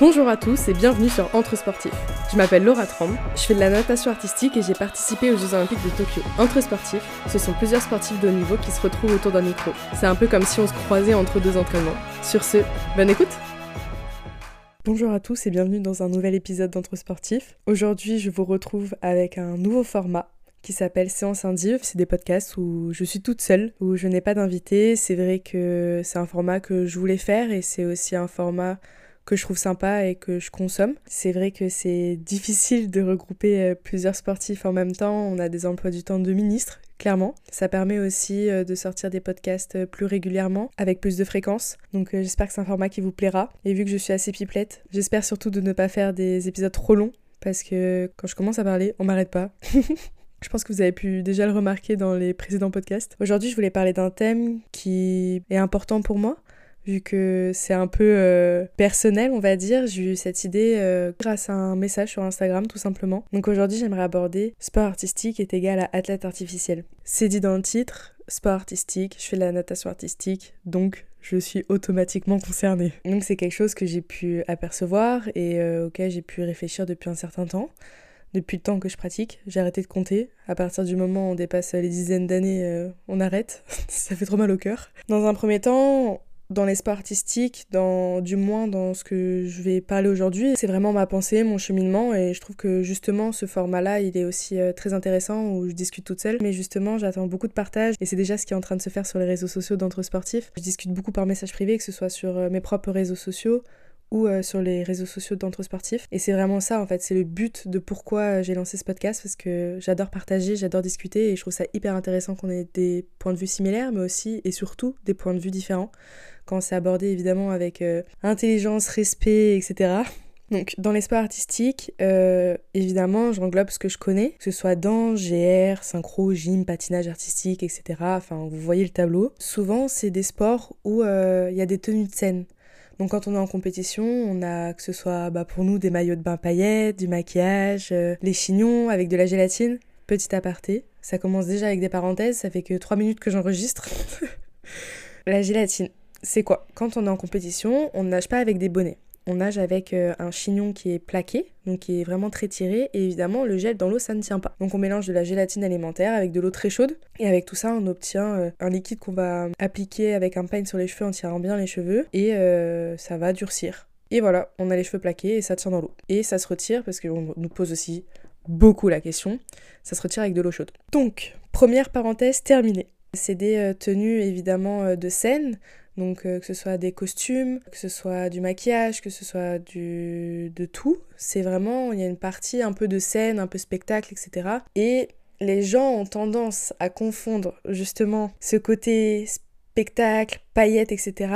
Bonjour à tous et bienvenue sur Entre Sportifs. Je m'appelle Laura Tramb, je fais de la natation artistique et j'ai participé aux Jeux Olympiques de Tokyo. Entre Sportifs, ce sont plusieurs sportifs de haut niveau qui se retrouvent autour d'un micro. C'est un peu comme si on se croisait entre deux entraînements. Sur ce, bonne écoute Bonjour à tous et bienvenue dans un nouvel épisode d'Entre Sportifs. Aujourd'hui, je vous retrouve avec un nouveau format qui s'appelle Séance Indive. C'est des podcasts où je suis toute seule, où je n'ai pas d'invité. C'est vrai que c'est un format que je voulais faire et c'est aussi un format que je trouve sympa et que je consomme. C'est vrai que c'est difficile de regrouper euh, plusieurs sportifs en même temps. On a des emplois du temps de ministres, clairement. Ça permet aussi euh, de sortir des podcasts euh, plus régulièrement, avec plus de fréquence. Donc j'espère que c'est un format qui vous plaira. Et vu que je suis assez pipelette, j'espère surtout de ne pas faire des épisodes trop longs, parce que quand je commence à parler, on m'arrête pas. Je pense que vous avez pu déjà le remarquer dans les précédents podcasts. Aujourd'hui, je voulais parler d'un thème qui est important pour moi, vu que c'est un peu euh, personnel, on va dire. J'ai eu cette idée euh, grâce à un message sur Instagram, tout simplement. Donc aujourd'hui, j'aimerais aborder sport artistique est égal à athlète artificiel. C'est dit dans le titre, sport artistique, je fais de la natation artistique, donc je suis automatiquement concernée. Donc c'est quelque chose que j'ai pu apercevoir et euh, auquel j'ai pu réfléchir depuis un certain temps depuis le temps que je pratique. J'ai arrêté de compter. À partir du moment où on dépasse les dizaines d'années, on arrête. ça fait trop mal au cœur. Dans un premier temps, dans les sports artistiques, dans, du moins dans ce que je vais parler aujourd'hui. C'est vraiment ma pensée, mon cheminement, et je trouve que justement ce format-là, il est aussi euh, très intéressant où je discute toute seule. Mais justement, j'attends beaucoup de partage, et c'est déjà ce qui est en train de se faire sur les réseaux sociaux d'entre sportifs. Je discute beaucoup par message privé, que ce soit sur euh, mes propres réseaux sociaux ou euh, sur les réseaux sociaux d'entre sportifs. Et c'est vraiment ça, en fait, c'est le but de pourquoi j'ai lancé ce podcast, parce que j'adore partager, j'adore discuter, et je trouve ça hyper intéressant qu'on ait des points de vue similaires, mais aussi et surtout des points de vue différents quand c'est abordé évidemment avec euh, intelligence, respect, etc. Donc dans les sports artistiques, euh, évidemment, j'englobe ce que je connais, que ce soit danse, GR, synchro, gym, patinage artistique, etc. Enfin, vous voyez le tableau. Souvent, c'est des sports où euh, il y a des tenues de scène. Donc quand on est en compétition, on a que ce soit bah, pour nous des maillots de bain paillettes, du maquillage, les chignons avec de la gélatine. Petit aparté, ça commence déjà avec des parenthèses, ça fait que 3 minutes que j'enregistre. la gélatine c'est quoi? Quand on est en compétition, on nage pas avec des bonnets. On nage avec euh, un chignon qui est plaqué, donc qui est vraiment très tiré, et évidemment le gel dans l'eau ça ne tient pas. Donc on mélange de la gélatine alimentaire avec de l'eau très chaude, et avec tout ça on obtient euh, un liquide qu'on va appliquer avec un pain sur les cheveux en tirant bien les cheveux, et euh, ça va durcir. Et voilà, on a les cheveux plaqués et ça tient dans l'eau. Et ça se retire, parce qu'on nous pose aussi beaucoup la question, ça se retire avec de l'eau chaude. Donc, première parenthèse terminée. C'est des tenues évidemment de scène, donc euh, que ce soit des costumes, que ce soit du maquillage, que ce soit du... de tout. C'est vraiment, il y a une partie un peu de scène, un peu spectacle, etc. Et les gens ont tendance à confondre justement ce côté spectacle, paillettes, etc.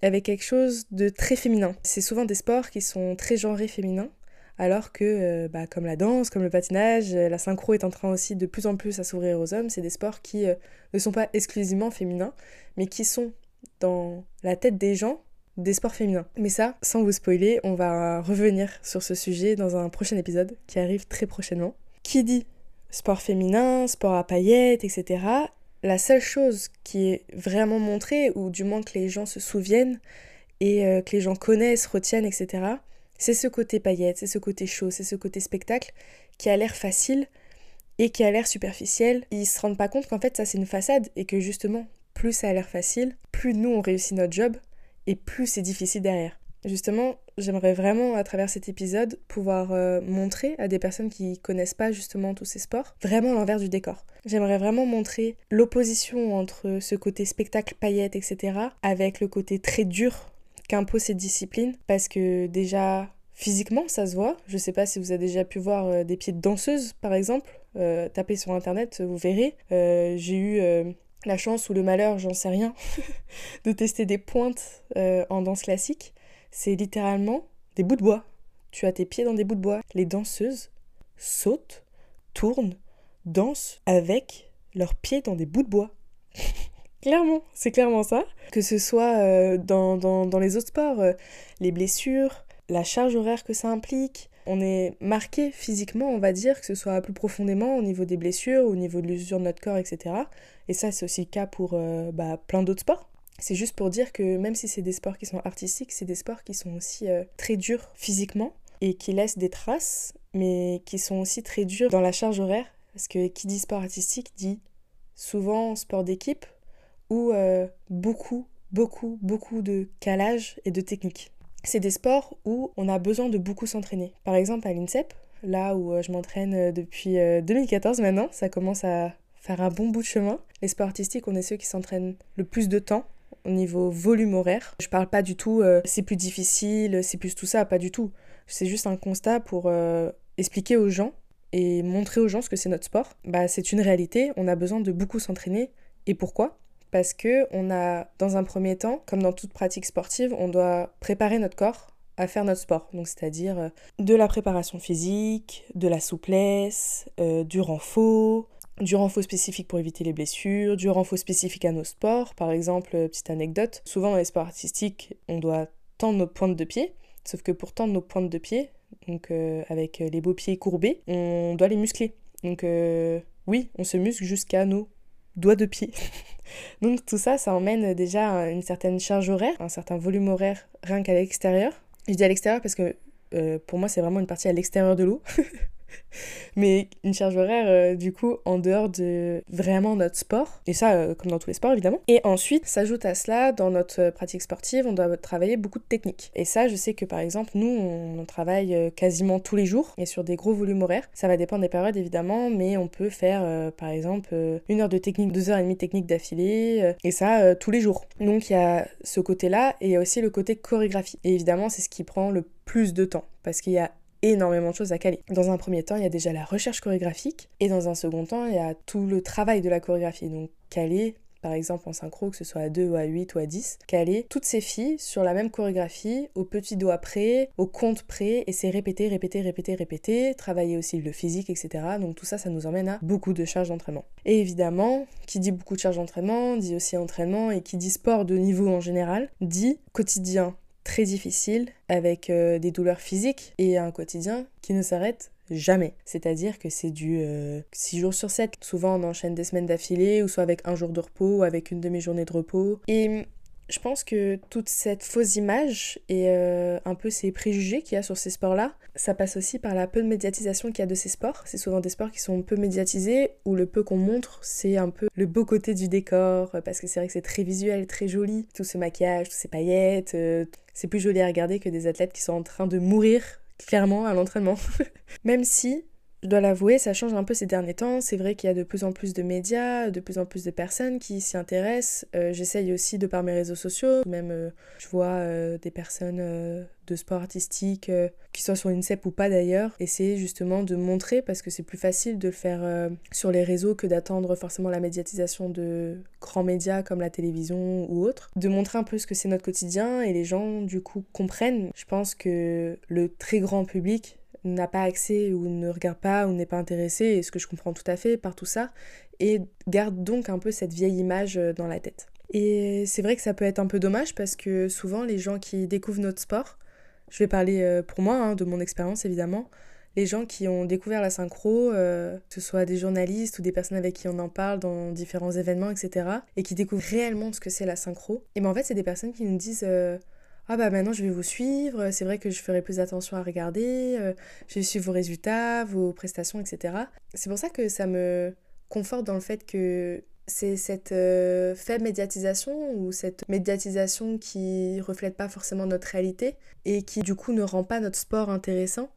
avec quelque chose de très féminin. C'est souvent des sports qui sont très genrés féminins alors que, euh, bah, comme la danse, comme le patinage, la synchro est en train aussi de plus en plus à s'ouvrir aux hommes. C'est des sports qui euh, ne sont pas exclusivement féminins, mais qui sont dans la tête des gens des sports féminins. Mais ça, sans vous spoiler, on va revenir sur ce sujet dans un prochain épisode qui arrive très prochainement. Qui dit sport féminin, sport à paillettes, etc. La seule chose qui est vraiment montrée, ou du moins que les gens se souviennent, et euh, que les gens connaissent, retiennent, etc., c'est ce côté paillettes, c'est ce côté chaud, c'est ce côté spectacle qui a l'air facile et qui a l'air superficiel. Ils se rendent pas compte qu'en fait ça c'est une façade et que justement plus ça a l'air facile, plus nous on réussit notre job et plus c'est difficile derrière. Justement, j'aimerais vraiment à travers cet épisode pouvoir euh, montrer à des personnes qui connaissent pas justement tous ces sports vraiment l'envers du décor. J'aimerais vraiment montrer l'opposition entre ce côté spectacle paillettes etc avec le côté très dur qu'impose cette discipline parce que déjà physiquement ça se voit. Je sais pas si vous avez déjà pu voir euh, des pieds de danseuse par exemple. Euh, tapez sur internet, vous verrez. J'ai eu la chance ou le malheur, j'en sais rien, de tester des pointes euh, en danse classique, c'est littéralement des bouts de bois. Tu as tes pieds dans des bouts de bois. Les danseuses sautent, tournent, dansent avec leurs pieds dans des bouts de bois. clairement, c'est clairement ça. Que ce soit euh, dans, dans, les autres sports, euh, les blessures, la charge horaire que ça implique, on est marqué physiquement, on va dire, que ce soit plus profondément au niveau des blessures, au niveau de l'usure de notre corps, etc. Et ça, c'est aussi le cas pour euh, bah, plein d'autres sports. C'est juste pour dire que même si c'est des sports qui sont artistiques, c'est des sports qui sont aussi euh, très durs physiquement et qui laissent des traces, mais qui sont aussi très durs dans la charge horaire. Parce que qui dit sport artistique dit souvent sport d'équipe ou euh, beaucoup, beaucoup, beaucoup de calage et de technique. C'est des sports où on a besoin de beaucoup s'entraîner. Par exemple, à l'INSEP, là où euh, je m'entraîne depuis 2014 maintenant, ça commence à faire un bon bout de chemin. Les sports artistiques, on est ceux qui s'entraînent le plus de temps au niveau volume horaire. Je parle pas du tout euh, c'est plus difficile, c'est plus tout ça, pas du tout. C'est juste un constat pour euh, expliquer aux gens et montrer aux gens ce que c'est notre sport. Bah, c'est une réalité, on a besoin de beaucoup s'entraîner. Et pourquoi? Parce que on a, dans un premier temps, comme dans toute pratique sportive, on doit préparer notre corps à faire notre sport. Donc c'est-à-dire euh, de la préparation physique, de la souplesse, du renfort, du renfort spécifique pour éviter les blessures, du renfort spécifique à nos sports. Par exemple, euh, petite anecdote, souvent dans les sports artistiques, on doit tendre nos pointes de pied, sauf que pour tendre nos pointes de pied, donc euh, avec euh, les beaux pieds courbés, on doit les muscler. Donc oui, on se muscle jusqu'à nos doigts de pied. donc tout ça, ça emmène déjà une certaine charge horaire, un certain volume horaire rien qu'à l'extérieur. Je dis à l'extérieur parce que pour moi c'est vraiment une partie à l'extérieur de l'eau. mais une charge horaire euh, du coup en dehors de vraiment notre sport et ça euh, comme dans tous les sports évidemment. Et ensuite s'ajoute à cela dans notre pratique sportive on doit travailler beaucoup de techniques. Et ça je sais que par exemple nous on, travaille euh, quasiment tous les jours et sur des gros volumes horaires. Ça va dépendre des périodes évidemment mais on peut faire par exemple une heure de technique deux heures et demie de technique d'affilée et ça tous les jours. Donc il y a ce côté là et il y a aussi le côté chorégraphie. Et évidemment c'est ce qui prend le plus de temps parce qu'il y a énormément de choses à caler. Dans un premier temps, il y a déjà la recherche chorégraphique et dans un second temps, il y a tout le travail de la chorégraphie. Donc caler par exemple en synchro, que ce soit à 2 ou à 8 ou à 10, caler toutes ces filles sur la même chorégraphie, au petit doigt près, au compte près, et c'est répéter, répéter, répéter, répéter, travailler aussi le physique, etc. Donc tout ça, ça nous emmène à beaucoup de charges d'entraînement. Et évidemment, qui dit beaucoup de charges d'entraînement, dit aussi entraînement, et qui dit sport de niveau en général, dit quotidien très difficile avec euh, des douleurs physiques et un quotidien qui ne s'arrête jamais. C'est-à-dire que c'est du 6 euh, jours sur 7. Souvent on enchaîne des semaines d'affilée ou soit avec un jour de repos ou avec une demi-journée de repos. Et je pense que toute cette fausse image et euh, un peu ces préjugés qu'il y a sur ces sports-là, ça passe aussi par la peu de médiatisation qu'il y a de ces sports. C'est souvent des sports qui sont peu médiatisés, où le peu qu'on montre, c'est un peu le beau côté du décor, parce que c'est vrai que c'est très visuel, très joli. Tout ce maquillage, toutes ces paillettes, euh, c'est plus joli à regarder que des athlètes qui sont en train de mourir clairement à l'entraînement. Même si je dois l'avouer, ça change un peu ces derniers temps. C'est vrai qu'il y a de plus en plus de médias, de plus en plus de personnes qui s'y intéressent. Euh, j'essaye aussi de par mes réseaux sociaux, même euh, je vois euh, des personnes de sport artistique, qui soient sur une CEP ou pas d'ailleurs, essayer justement de montrer, parce que c'est plus facile de le faire sur les réseaux que d'attendre forcément la médiatisation de grands médias comme la télévision ou autres, de montrer un peu ce que c'est notre quotidien et les gens du coup comprennent. Je pense que le très grand public n'a pas accès ou ne regarde pas ou n'est pas intéressé, et ce que je comprends tout à fait par tout ça, et garde donc un peu cette vieille image euh, dans la tête. Et c'est vrai que ça peut être un peu dommage parce que souvent les gens qui découvrent notre sport, je vais parler euh, pour moi, hein, de mon expérience évidemment, les gens qui ont découvert la synchro, euh, que ce soit des journalistes ou des personnes avec qui on en parle dans différents événements, etc., et qui découvrent réellement ce que c'est la synchro, et bien en fait c'est des personnes qui nous disent ah bah maintenant je vais vous suivre, c'est vrai que je ferai plus attention à regarder, euh, je vais suivre vos résultats, vos prestations, etc. C'est pour ça que ça me conforte dans le fait que c'est cette euh, faible médiatisation ou cette médiatisation qui reflète pas forcément notre réalité et qui du coup ne rend pas notre sport intéressant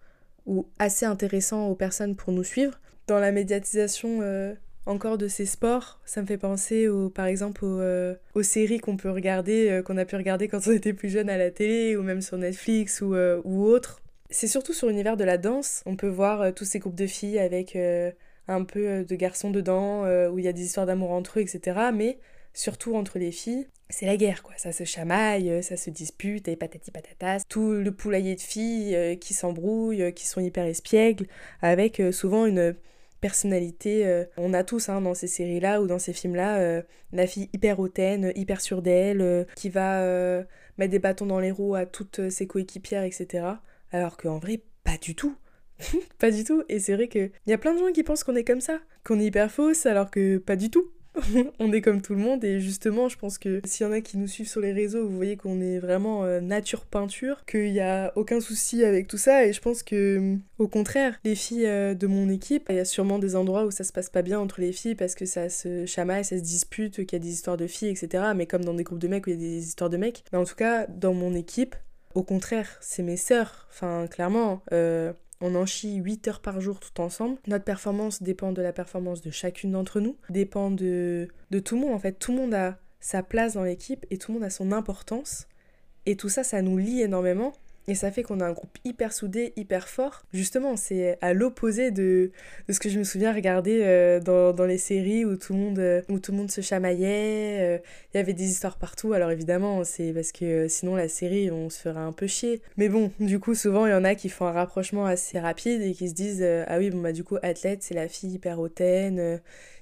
ou assez intéressant aux personnes pour nous suivre. Dans la médiatisation euh, encore de ces sports, ça me fait penser au, par exemple aux, euh, aux séries qu'on peut regarder, euh, qu'on a pu regarder quand on était plus jeune à la télé ou même sur Netflix ou, euh, ou autre. C'est surtout sur l'univers de la danse, on peut voir tous ces groupes de filles avec un peu de garçons dedans, où il y a des histoires d'amour entre eux, etc. Mais surtout entre les filles, c'est la guerre, quoi. Ça se chamaille, ça se dispute, et patati patatas. Tout le poulailler de filles qui s'embrouillent, qui sont hyper espiègles, avec souvent une personnalité. Euh, on a tous hein, dans ces séries-là ou dans ces films-là euh, la fille hyper hautaine, hyper sûre d'elle, euh, qui va mettre des bâtons dans les roues à toutes ses coéquipières, etc. Alors qu'en vrai, pas du tout. pas du tout. Et c'est vrai qu'il y a plein de gens qui pensent qu'on est comme ça, qu'on est hyper fausse, alors que pas du tout. on est comme tout le monde et justement, je pense que s'il y en a qui nous suivent sur les réseaux, vous voyez qu'on est vraiment euh, nature peinture, qu'il n'y a aucun souci avec tout ça et je pense que au contraire, les filles euh, de mon équipe, il y a sûrement des endroits où ça se passe pas bien entre les filles parce que ça se chamaille, ça se dispute, qu'il y a des histoires de filles, etc. Mais comme dans des groupes de mecs où il y a des histoires de mecs. Mais en tout cas, dans mon équipe, au contraire, c'est mes sœurs. Enfin, clairement, euh, on en chie 8 heures par jour tout ensemble. Notre performance dépend de la performance de chacune d'entre nous, dépend de, de tout le monde. En fait, tout le monde a sa place dans l'équipe et tout le monde a son importance. Et tout ça, ça nous lie énormément. Et ça fait qu'on a un groupe hyper soudé, hyper fort. Justement, c'est à l'opposé de, de, ce que je me souviens regarder euh, dans, dans, les séries où tout le monde, euh, où tout le monde se chamaillait. Euh, il y avait des histoires partout. Alors évidemment, c'est parce que sinon la série, on se ferait un peu chier. Mais bon, du coup, souvent, il y en a qui font un rapprochement assez rapide et qui se disent Ah oui, bon, bah du coup, athlète, c'est la fille hyper hautaine,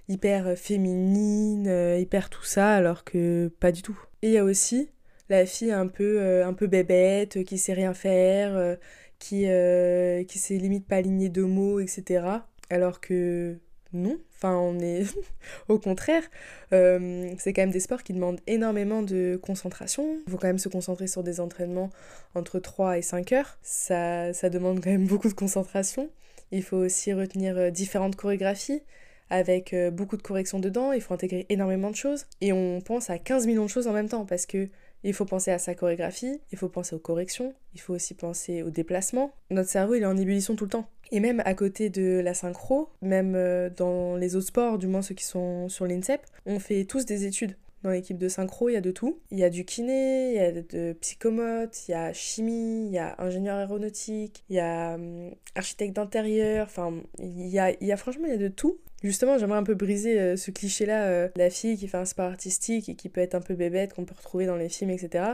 hyper féminine, hyper tout ça, alors que pas du tout. Et il y a aussi la fille un peu, euh, un peu bébête, qui sait rien faire, euh, qui, euh, qui sait limite pas aligner de mots, etc. Alors que non, enfin on est au contraire, c'est quand même des sports qui demandent énormément de concentration. Il faut quand même se concentrer sur des entraînements entre 3 et 5 heures. Ça, ça demande quand même beaucoup de concentration. Il faut aussi retenir différentes chorégraphies avec beaucoup de corrections dedans, il faut intégrer énormément de choses et on pense à 15 millions de choses en même temps parce que il faut penser à sa chorégraphie, il faut penser aux corrections, il faut aussi penser au déplacement. Notre cerveau, il est en ébullition tout le temps. Et même à côté de la synchro, même euh, dans les autres sports, du moins ceux qui sont sur l'INSEP, on fait tous des études. Dans l'équipe de synchro, il y a de tout. Il y a du kiné, il y a de psychomote, il y a chimie, il y a ingénieur aéronautique, il y a hum, architecte d'intérieur, enfin, il y a, il y a franchement, il y a de tout. Justement, j'aimerais un peu briser euh, ce cliché-là, euh, la fille qui fait un sport artistique et qui peut être un peu bébête, qu'on peut retrouver dans les films, etc.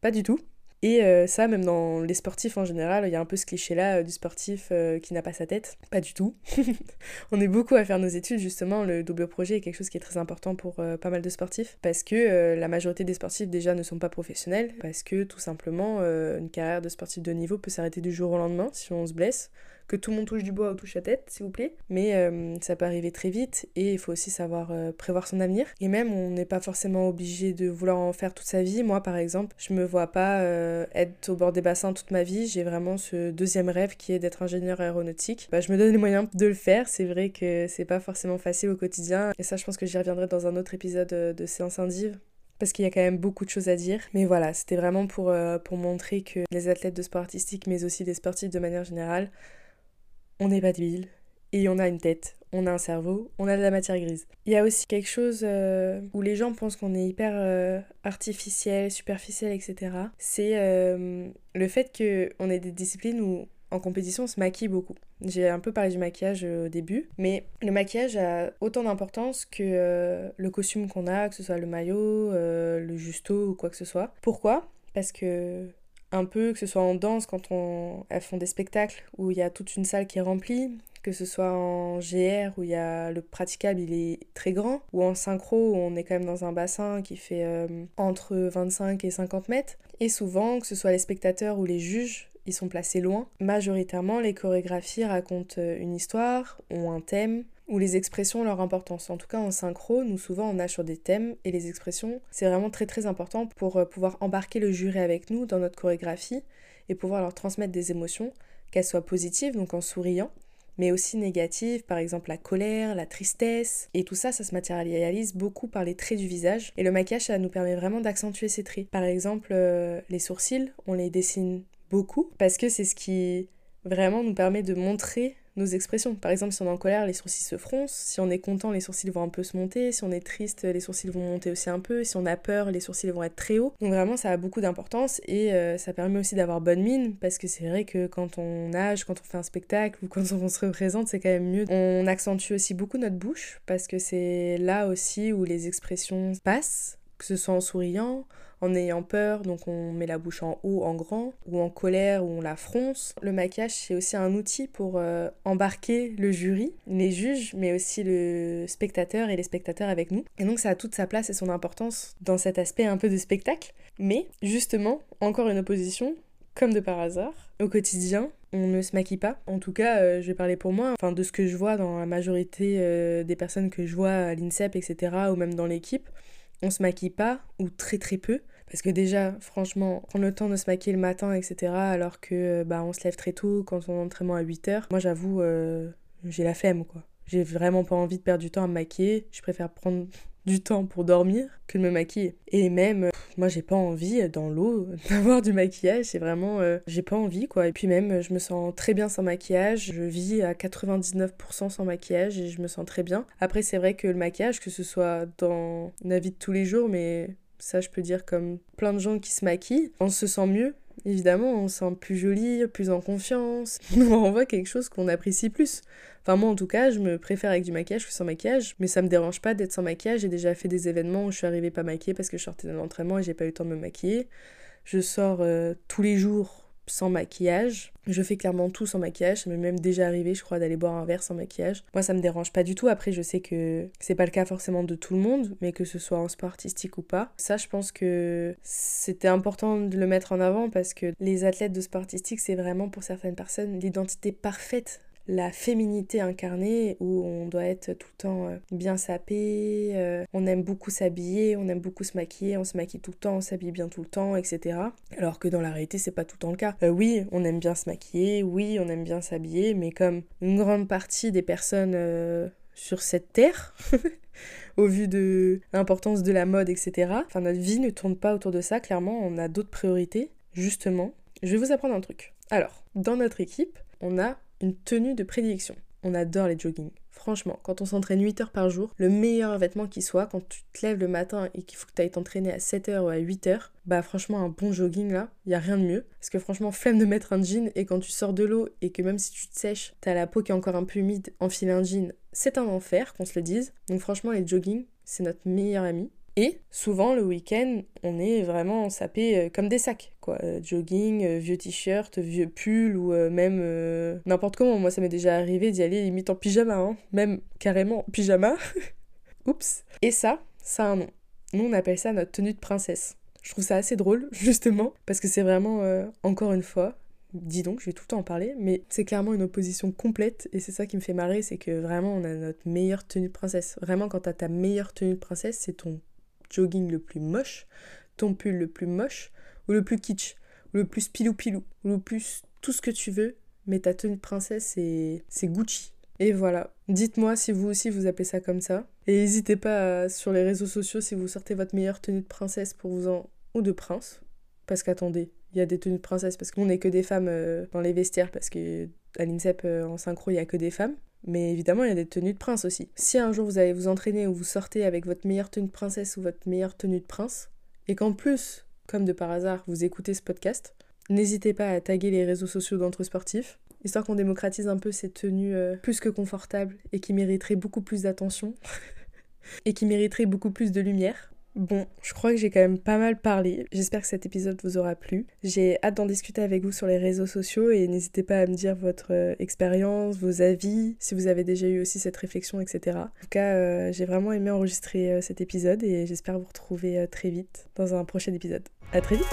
Pas du tout. Et euh, ça, même dans les sportifs en général, il y a un peu ce cliché-là du sportif qui n'a pas sa tête. Pas du tout. on est beaucoup à faire nos études, justement. Le double projet est quelque chose qui est très important pour pas mal de sportifs. Parce que la majorité des sportifs, déjà, ne sont pas professionnels. Parce que, tout simplement, une carrière de sportif de niveau peut s'arrêter du jour au lendemain si on se blesse que tout le monde touche du bois ou touche la tête, s'il vous plaît. Mais euh, ça peut arriver très vite et il faut aussi savoir euh, prévoir son avenir. Et même, on n'est pas forcément obligé de vouloir en faire toute sa vie. Moi, par exemple, je me vois pas euh, être au bord des bassins toute ma vie. J'ai vraiment ce deuxième rêve qui est d'être ingénieur aéronautique. Bah, je me donne les moyens de le faire. C'est vrai que c'est pas forcément facile au quotidien. Et ça, je pense que j'y reviendrai dans un autre épisode de Séance Indive parce qu'il y a quand même beaucoup de choses à dire. Mais voilà, c'était vraiment pour, pour montrer que les athlètes de sport artistique, mais aussi les sportifs de manière générale, on n'est pas d'huile et on a une tête, on a un cerveau, on a de la matière grise. Il y a aussi quelque chose euh, où les gens pensent qu'on est hyper euh, artificiel, superficiel, etc. C'est euh, le fait qu'on ait des disciplines où en compétition on se maquille beaucoup. J'ai un peu parlé du maquillage au début, mais le maquillage a autant d'importance que le costume qu'on a, que ce soit le maillot, le justo ou quoi que ce soit. Pourquoi? Parce que un peu, que ce soit en danse quand on, elles font des spectacles où il y a toute une salle qui est remplie, que ce soit en GR où il y a le praticable il est très grand, ou en synchro où on est quand même dans un bassin qui fait euh, entre 25 et 50 mètres. Et souvent, que ce soit les spectateurs ou les juges, ils sont placés loin. Majoritairement, les chorégraphies racontent euh, une histoire, ont un thème, ou les expressions leur importance. En tout cas, en synchro, nous souvent on nage sur des thèmes et les expressions, c'est vraiment très très important pour euh, pouvoir embarquer le jury avec nous dans notre chorégraphie et pouvoir leur transmettre des émotions, qu'elles soient positives, donc en souriant, mais aussi négatives, par exemple la colère, la tristesse. Et tout ça, ça se matérialise beaucoup par les traits du visage. Et le maquillage, ça nous permet vraiment d'accentuer ces traits. Par exemple, euh, les sourcils, on les dessine beaucoup parce que c'est ce qui vraiment nous permet de montrer nos expressions. Par exemple, si on est en colère, les sourcils se froncent. Si on est content, les sourcils vont un peu se monter. Si on est triste, les sourcils vont monter aussi un peu. Si on a peur, les sourcils vont être très hauts. Donc vraiment, ça a beaucoup d'importance et euh, ça permet aussi d'avoir bonne mine parce que c'est vrai que quand on nage, quand on fait un spectacle ou quand on se représente, c'est quand même mieux. On accentue aussi beaucoup notre bouche parce que c'est là aussi où les expressions passent, que ce soit en souriant, en ayant peur, donc on met la bouche en haut, en grand, ou en colère, ou on la fronce. Le maquillage, c'est aussi un outil pour euh, embarquer le jury, les juges, mais aussi le spectateur et les spectateurs avec nous. Et donc ça a toute sa place et son importance dans cet aspect un peu de spectacle. Mais justement, encore une opposition, comme de par hasard, au quotidien, on ne se maquille pas. En tout cas, euh, je vais parler pour moi, enfin de ce que je vois dans la majorité euh, des personnes que je vois à l'INSEP, etc., ou même dans l'équipe, on se maquille pas, ou très très peu. Parce que déjà, franchement, prendre le temps de se maquiller le matin, etc., alors que bah, on se lève très tôt quand on a entraînement à 8h, moi j'avoue, j'ai la flemme, quoi. J'ai vraiment pas envie de perdre du temps à me maquiller. Je préfère prendre du temps pour dormir que de me maquiller. Et même, moi j'ai pas envie dans l'eau d'avoir du maquillage, c'est vraiment, euh, j'ai pas envie quoi. Et puis même, je me sens très bien sans maquillage, je vis à 99% sans maquillage et je me sens très bien. Après c'est vrai que le maquillage, que ce soit dans la vie de tous les jours, mais ça je peux dire comme plein de gens qui se maquillent, on se sent mieux. Évidemment, on se sent plus joli, plus en confiance. on voit quelque chose qu'on apprécie plus. Enfin, moi en tout cas, je me préfère avec du maquillage que sans maquillage, mais ça me dérange pas d'être sans maquillage. J'ai déjà fait des événements où je suis arrivée pas maquillée parce que je sortais d'un entraînement et j'ai pas eu le temps de me maquiller. Je sors euh, tous les jours sans maquillage. Je fais clairement tout sans maquillage. Ça m'est même déjà arrivé, je crois, d'aller boire un verre sans maquillage. Moi, ça me dérange pas du tout. Après, je sais que c'est pas le cas forcément de tout le monde, mais que ce soit en sport artistique ou pas. Ça, je pense que c'était important de le mettre en avant parce que les athlètes de sport artistique, c'est vraiment pour certaines personnes l'identité parfaite la féminité incarnée où on doit être tout le temps euh, bien sapé, euh, on aime beaucoup s'habiller, on aime beaucoup se maquiller, on se maquille tout le temps, on s'habille bien tout le temps, etc. Alors que dans la réalité, c'est pas tout le temps le cas. Euh, oui, on aime bien se maquiller, oui, on aime bien s'habiller, mais comme une grande partie des personnes sur cette terre, au vu de l'importance de la mode, etc. Enfin, notre vie ne tourne pas autour de ça, clairement, on a d'autres priorités. Justement, je vais vous apprendre un truc. Alors, dans notre équipe, on a une tenue de prédilection. On adore les joggings. Franchement, quand on s'entraîne 8 heures par jour, le meilleur vêtement qui soit, quand tu te lèves le matin et qu'il faut que tu ailles t'entraîner à 7 heures ou à 8 heures, bah franchement, un bon jogging là, il y a rien de mieux. Parce que franchement, flemme de mettre un jean et quand tu sors de l'eau et que même si tu te sèches, t'as la peau qui est encore un peu humide, enfiler un jean, c'est un enfer, qu'on se le dise. Donc franchement, les joggings, c'est notre meilleur ami. Et souvent le week-end, on est vraiment sapé euh, comme des sacs, quoi. Euh, jogging, euh, vieux t-shirt, vieux pull ou même n'importe comment. Moi, ça m'est déjà arrivé d'y aller limite en pyjama, hein. même carrément en pyjama. Oups. Et ça, ça a un nom. Nous, on appelle ça notre tenue de princesse. Je trouve ça assez drôle, justement, parce que c'est vraiment, encore une fois, dis donc, je vais tout le temps en parler, mais c'est clairement une opposition complète et c'est ça qui me fait marrer, c'est que vraiment on a notre meilleure tenue de princesse. Vraiment, quand t'as ta meilleure tenue de princesse, c'est ton jogging le plus moche, ton pull le plus moche, ou le plus kitsch, ou le plus pilou-pilou, ou le plus tout ce que tu veux, mais ta tenue de princesse, c'est Gucci. Et voilà. Dites-moi si vous aussi vous appelez ça comme ça. Et n'hésitez pas sur les réseaux sociaux si vous sortez votre meilleure tenue de princesse pour vous en. ou de prince. Parce qu'attendez, il y a des tenues de princesse parce qu'on n'est que des femmes euh, dans les vestiaires parce que à l'INSEP euh, en synchro il y a que des femmes. Mais évidemment, il y a des tenues de prince aussi. Si un jour vous allez vous entraîner ou vous sortez avec votre meilleure tenue de princesse ou votre meilleure tenue de prince, et qu'en plus, comme de par hasard, vous écoutez ce podcast, n'hésitez pas à taguer les réseaux sociaux d'entre sportifs, histoire qu'on démocratise un peu ces tenues euh, plus que confortables et qui mériteraient beaucoup plus d'attention et qui mériteraient beaucoup plus de lumière. Bon, je crois que j'ai quand même pas mal parlé. J'espère que cet épisode vous aura plu. J'ai hâte d'en discuter avec vous sur les réseaux sociaux et n'hésitez pas à me dire votre euh, expérience, vos avis, si vous avez déjà eu aussi cette réflexion, etc. En tout cas, euh, j'ai vraiment aimé enregistrer euh, cet épisode et j'espère vous retrouver très vite dans un prochain épisode. À très vite